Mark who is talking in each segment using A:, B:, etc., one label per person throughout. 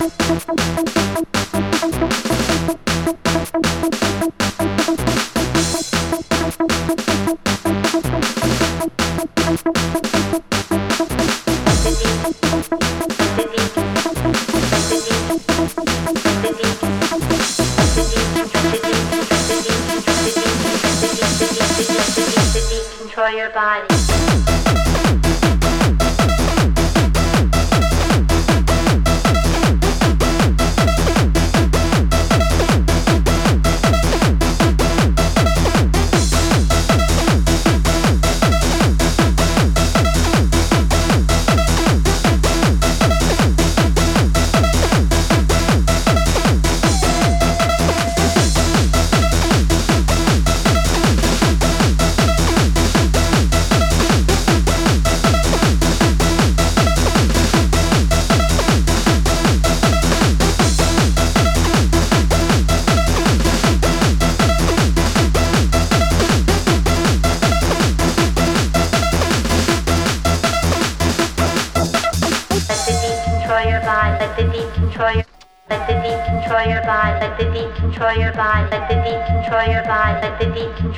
A: はいはいはいはい。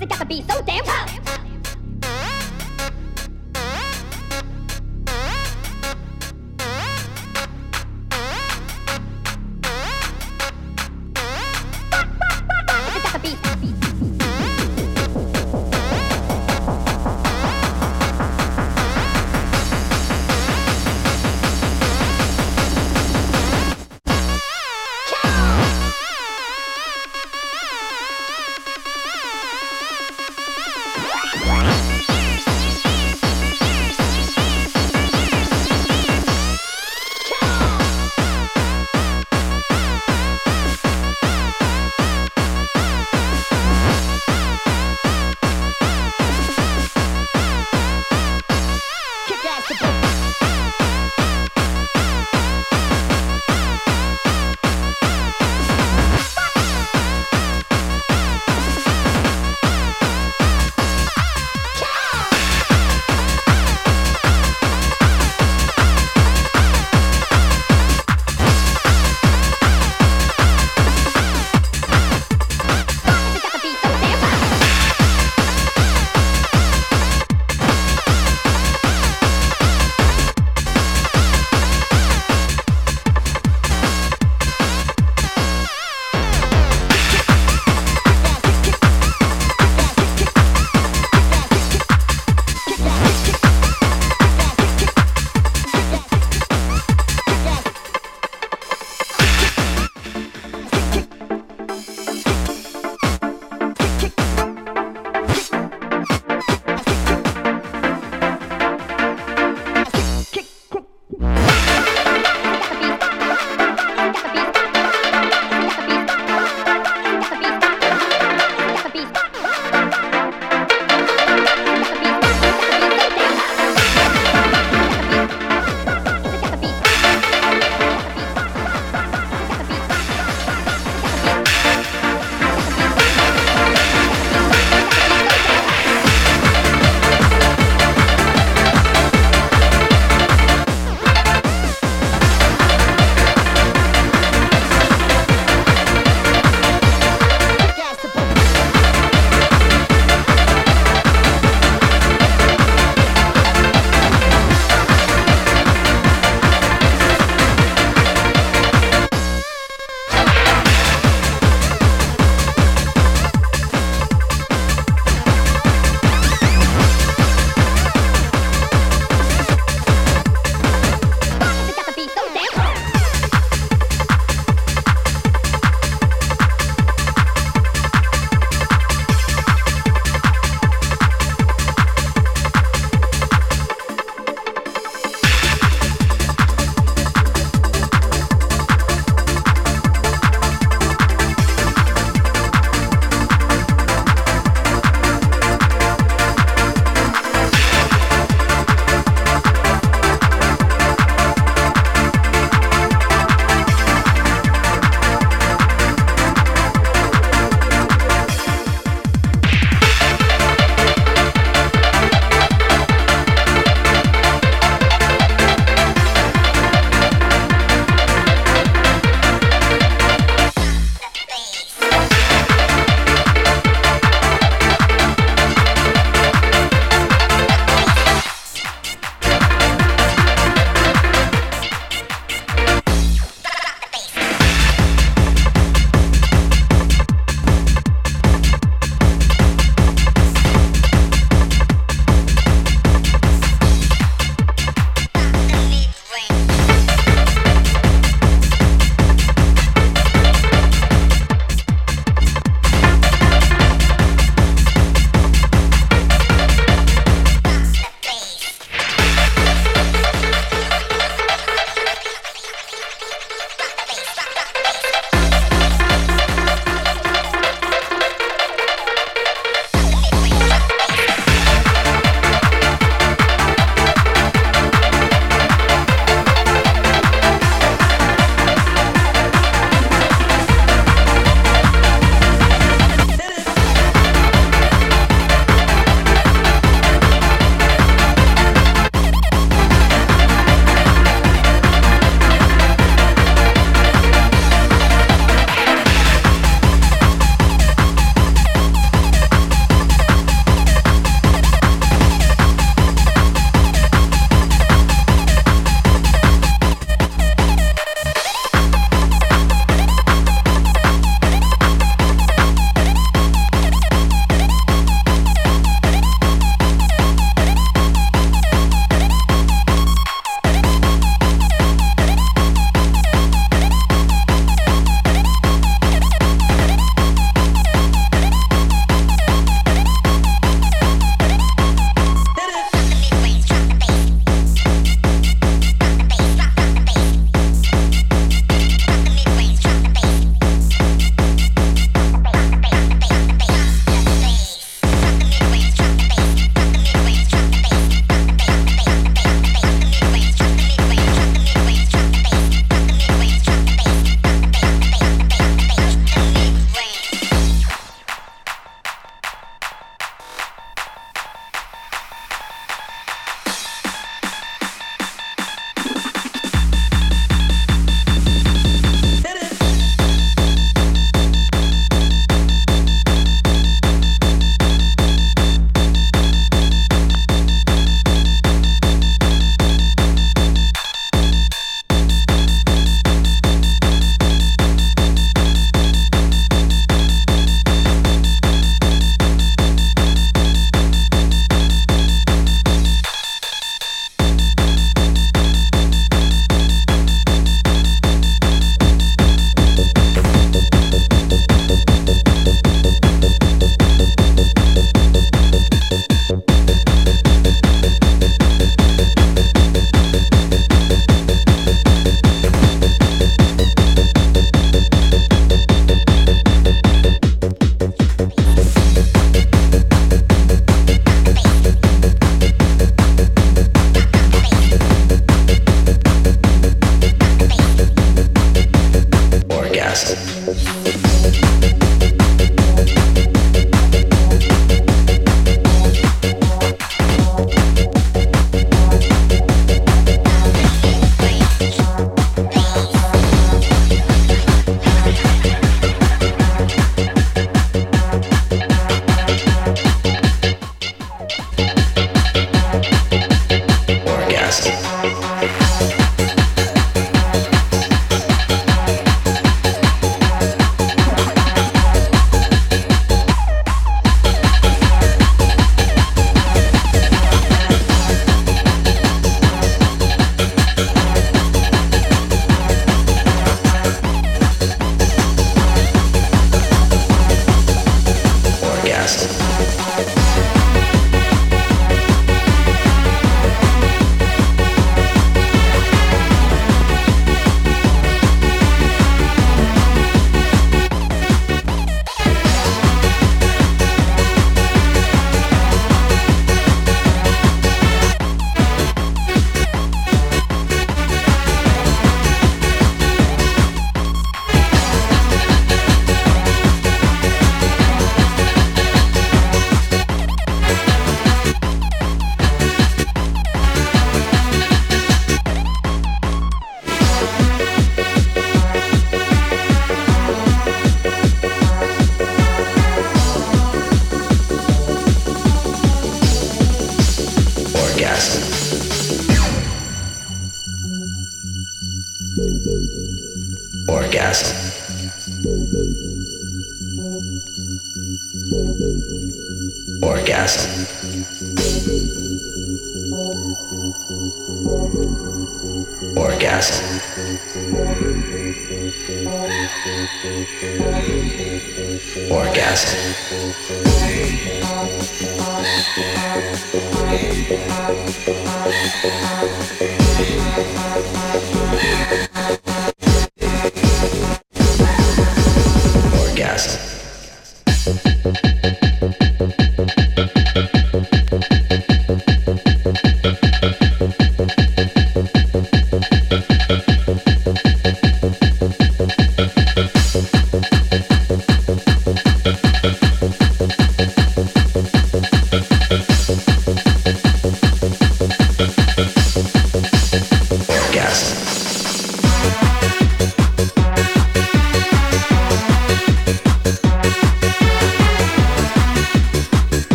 B: It gotta be so damn tough.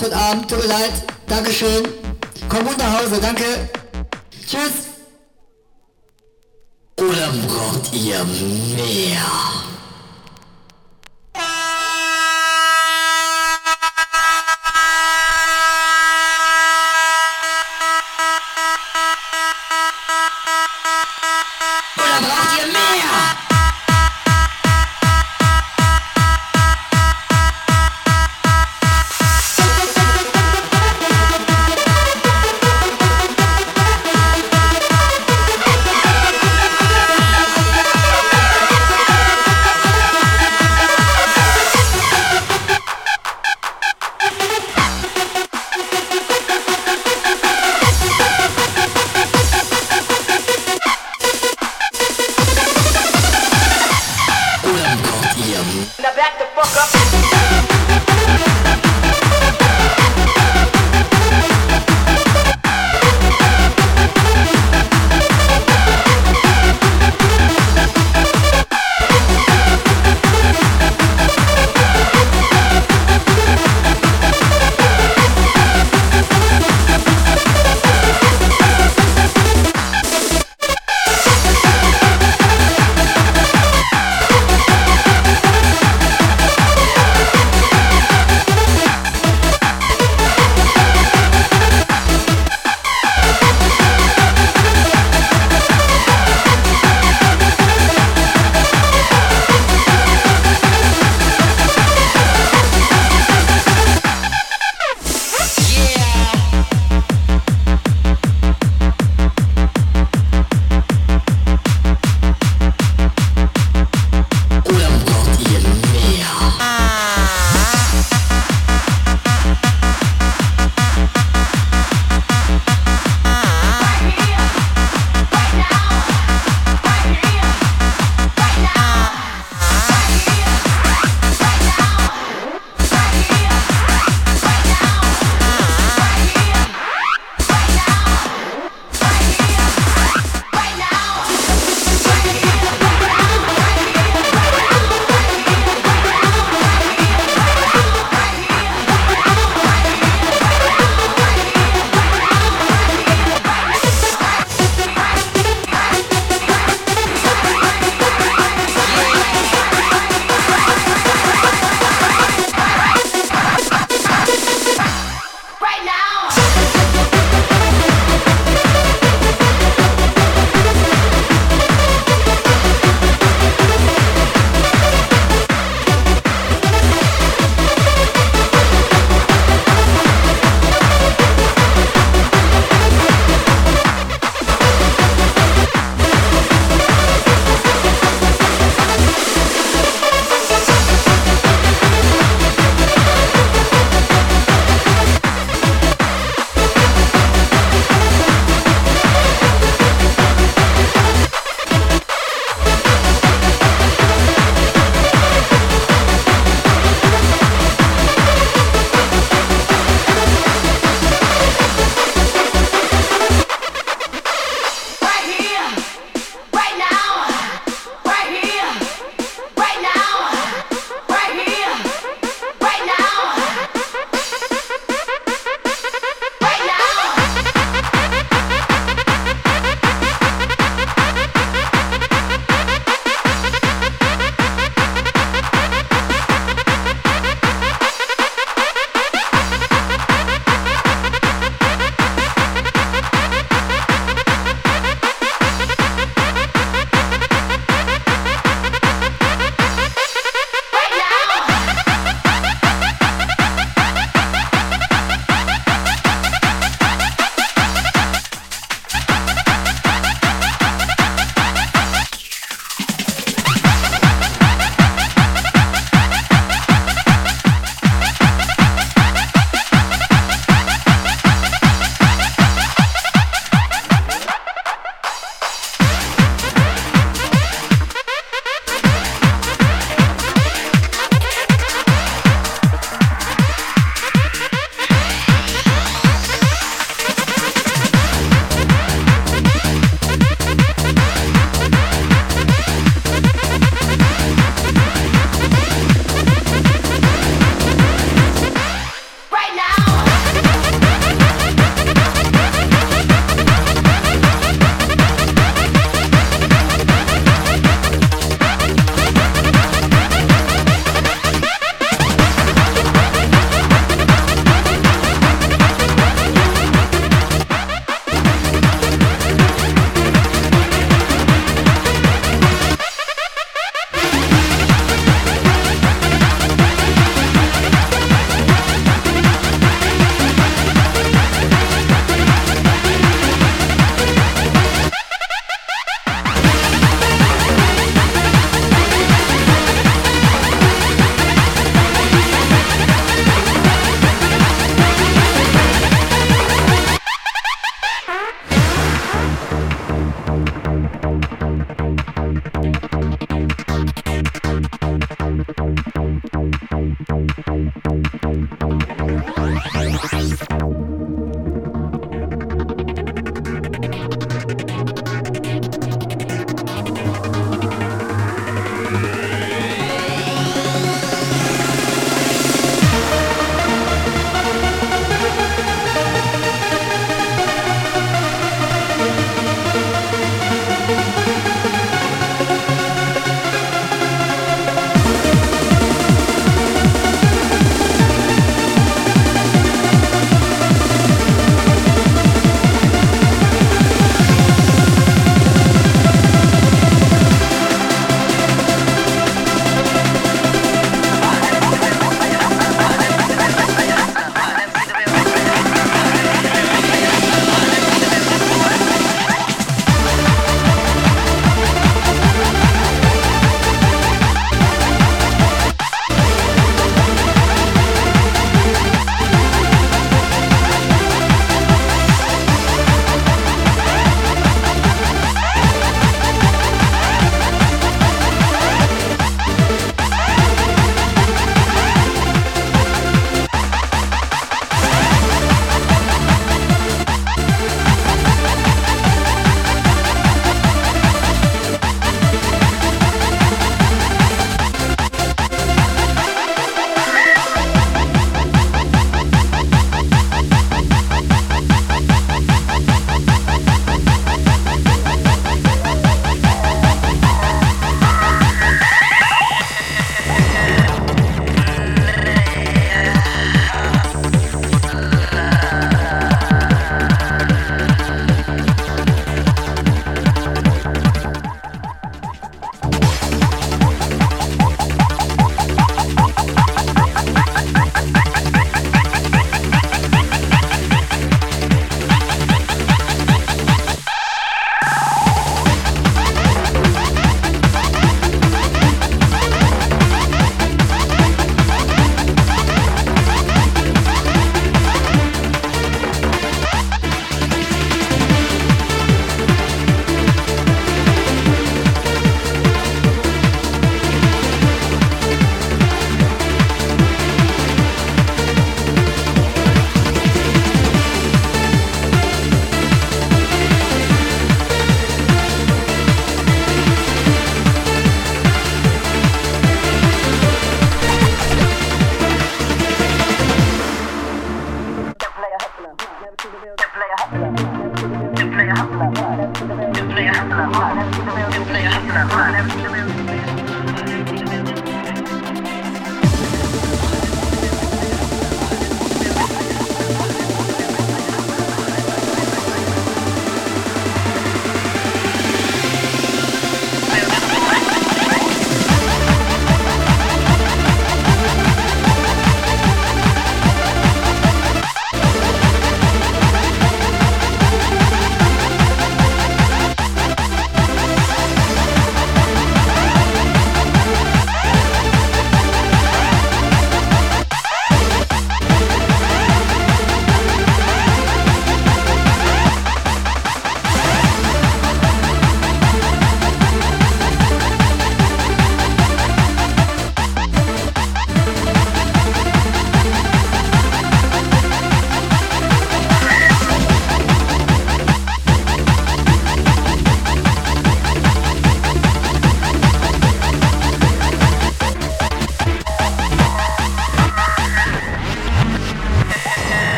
B: War's heute Abend. Tut mir leid. Dankeschön. Komm gut nach Hause, danke. Tschüss. Oder
C: braucht ihr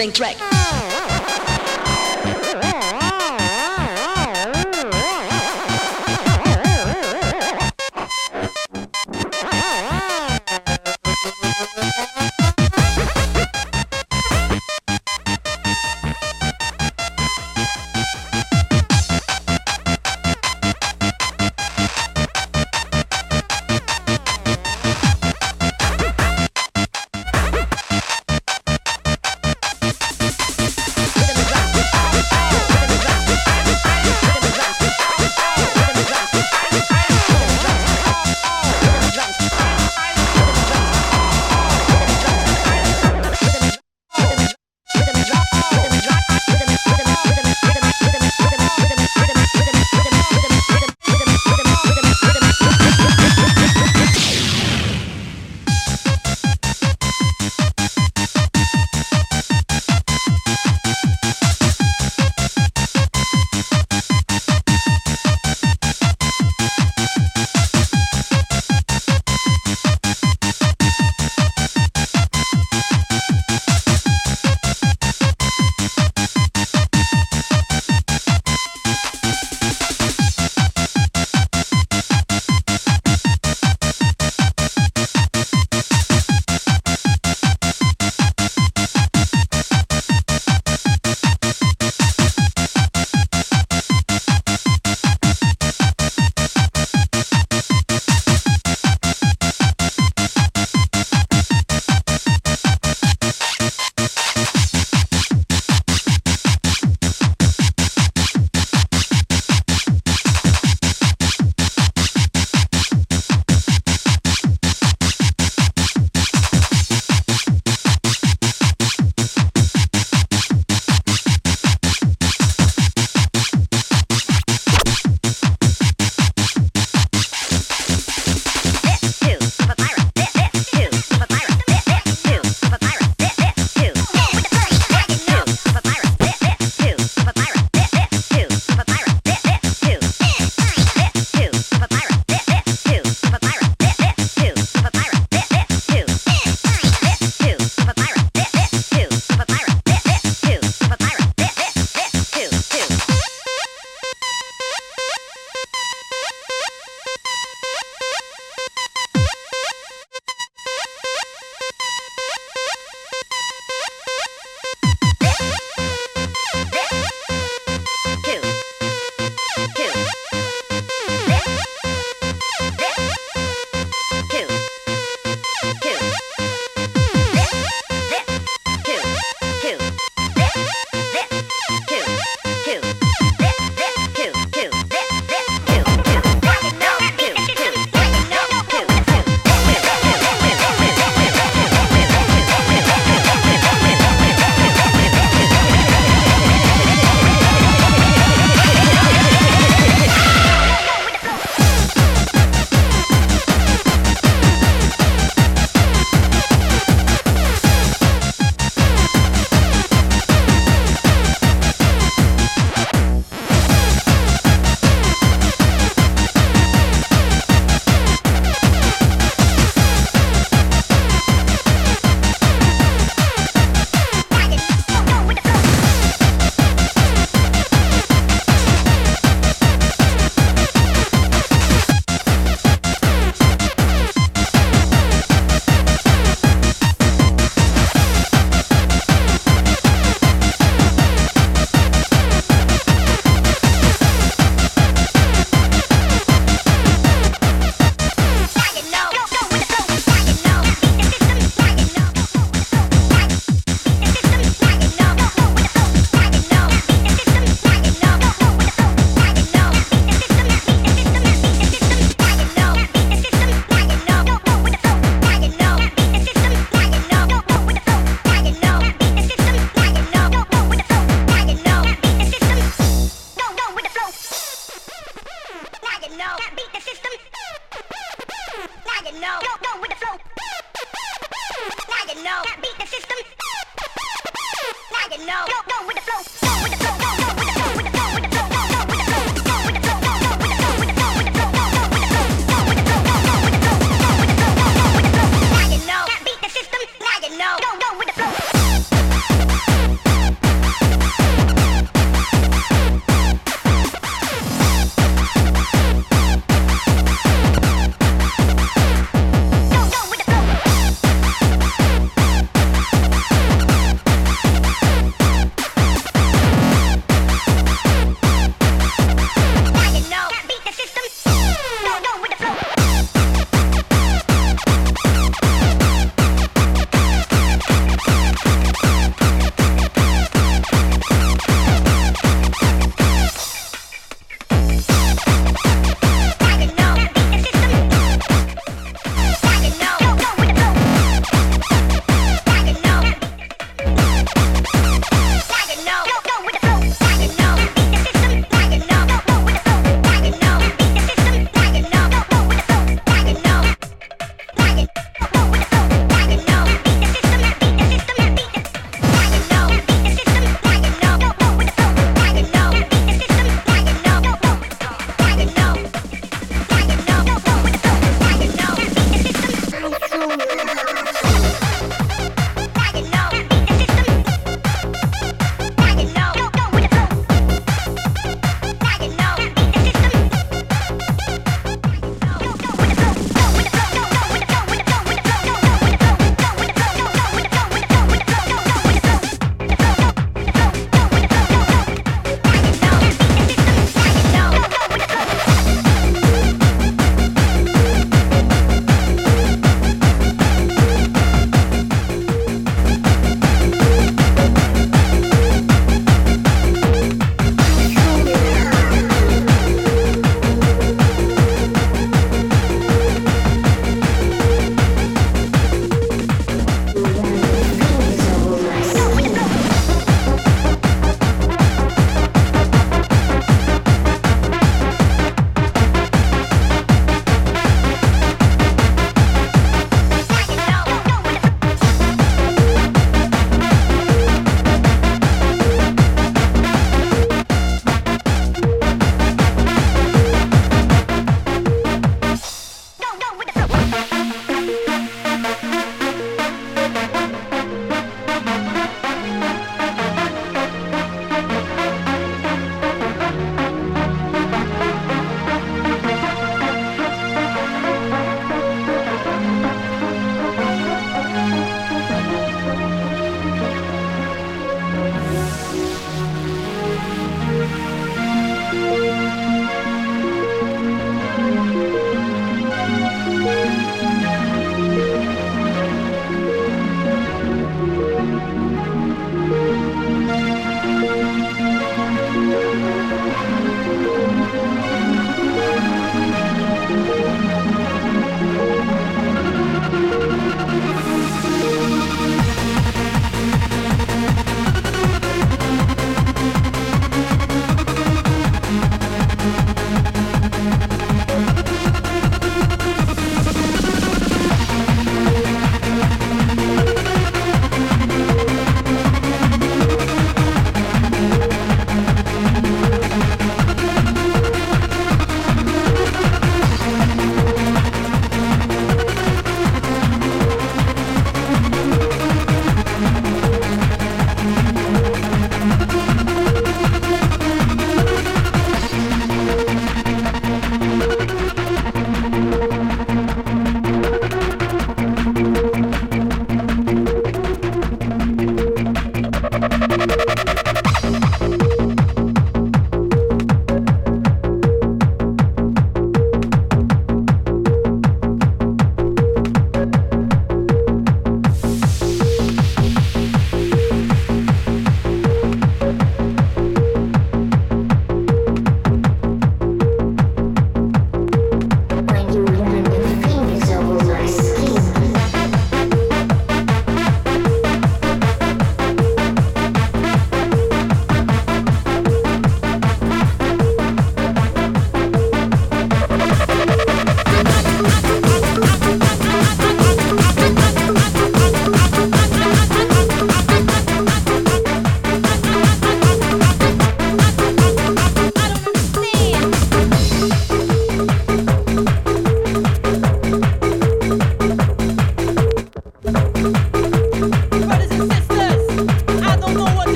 C: drums in a booming track.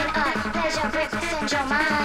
D: In pleasure grip, send your mind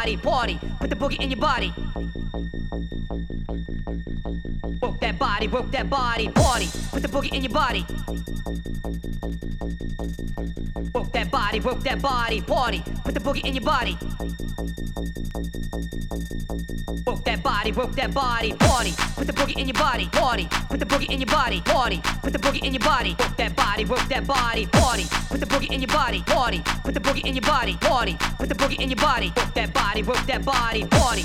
D: body,
E: party, put the boogie in your body. Work that body, work that body, party, put the boogie in your body, party, put the boogie in your body, party, put the boogie in your body, party. Put the boogie in your body, work that body, work that body, party, put the boogie in your body, party, put the boogie in your body, party, put the boogie in your body, work that body, work that body, party,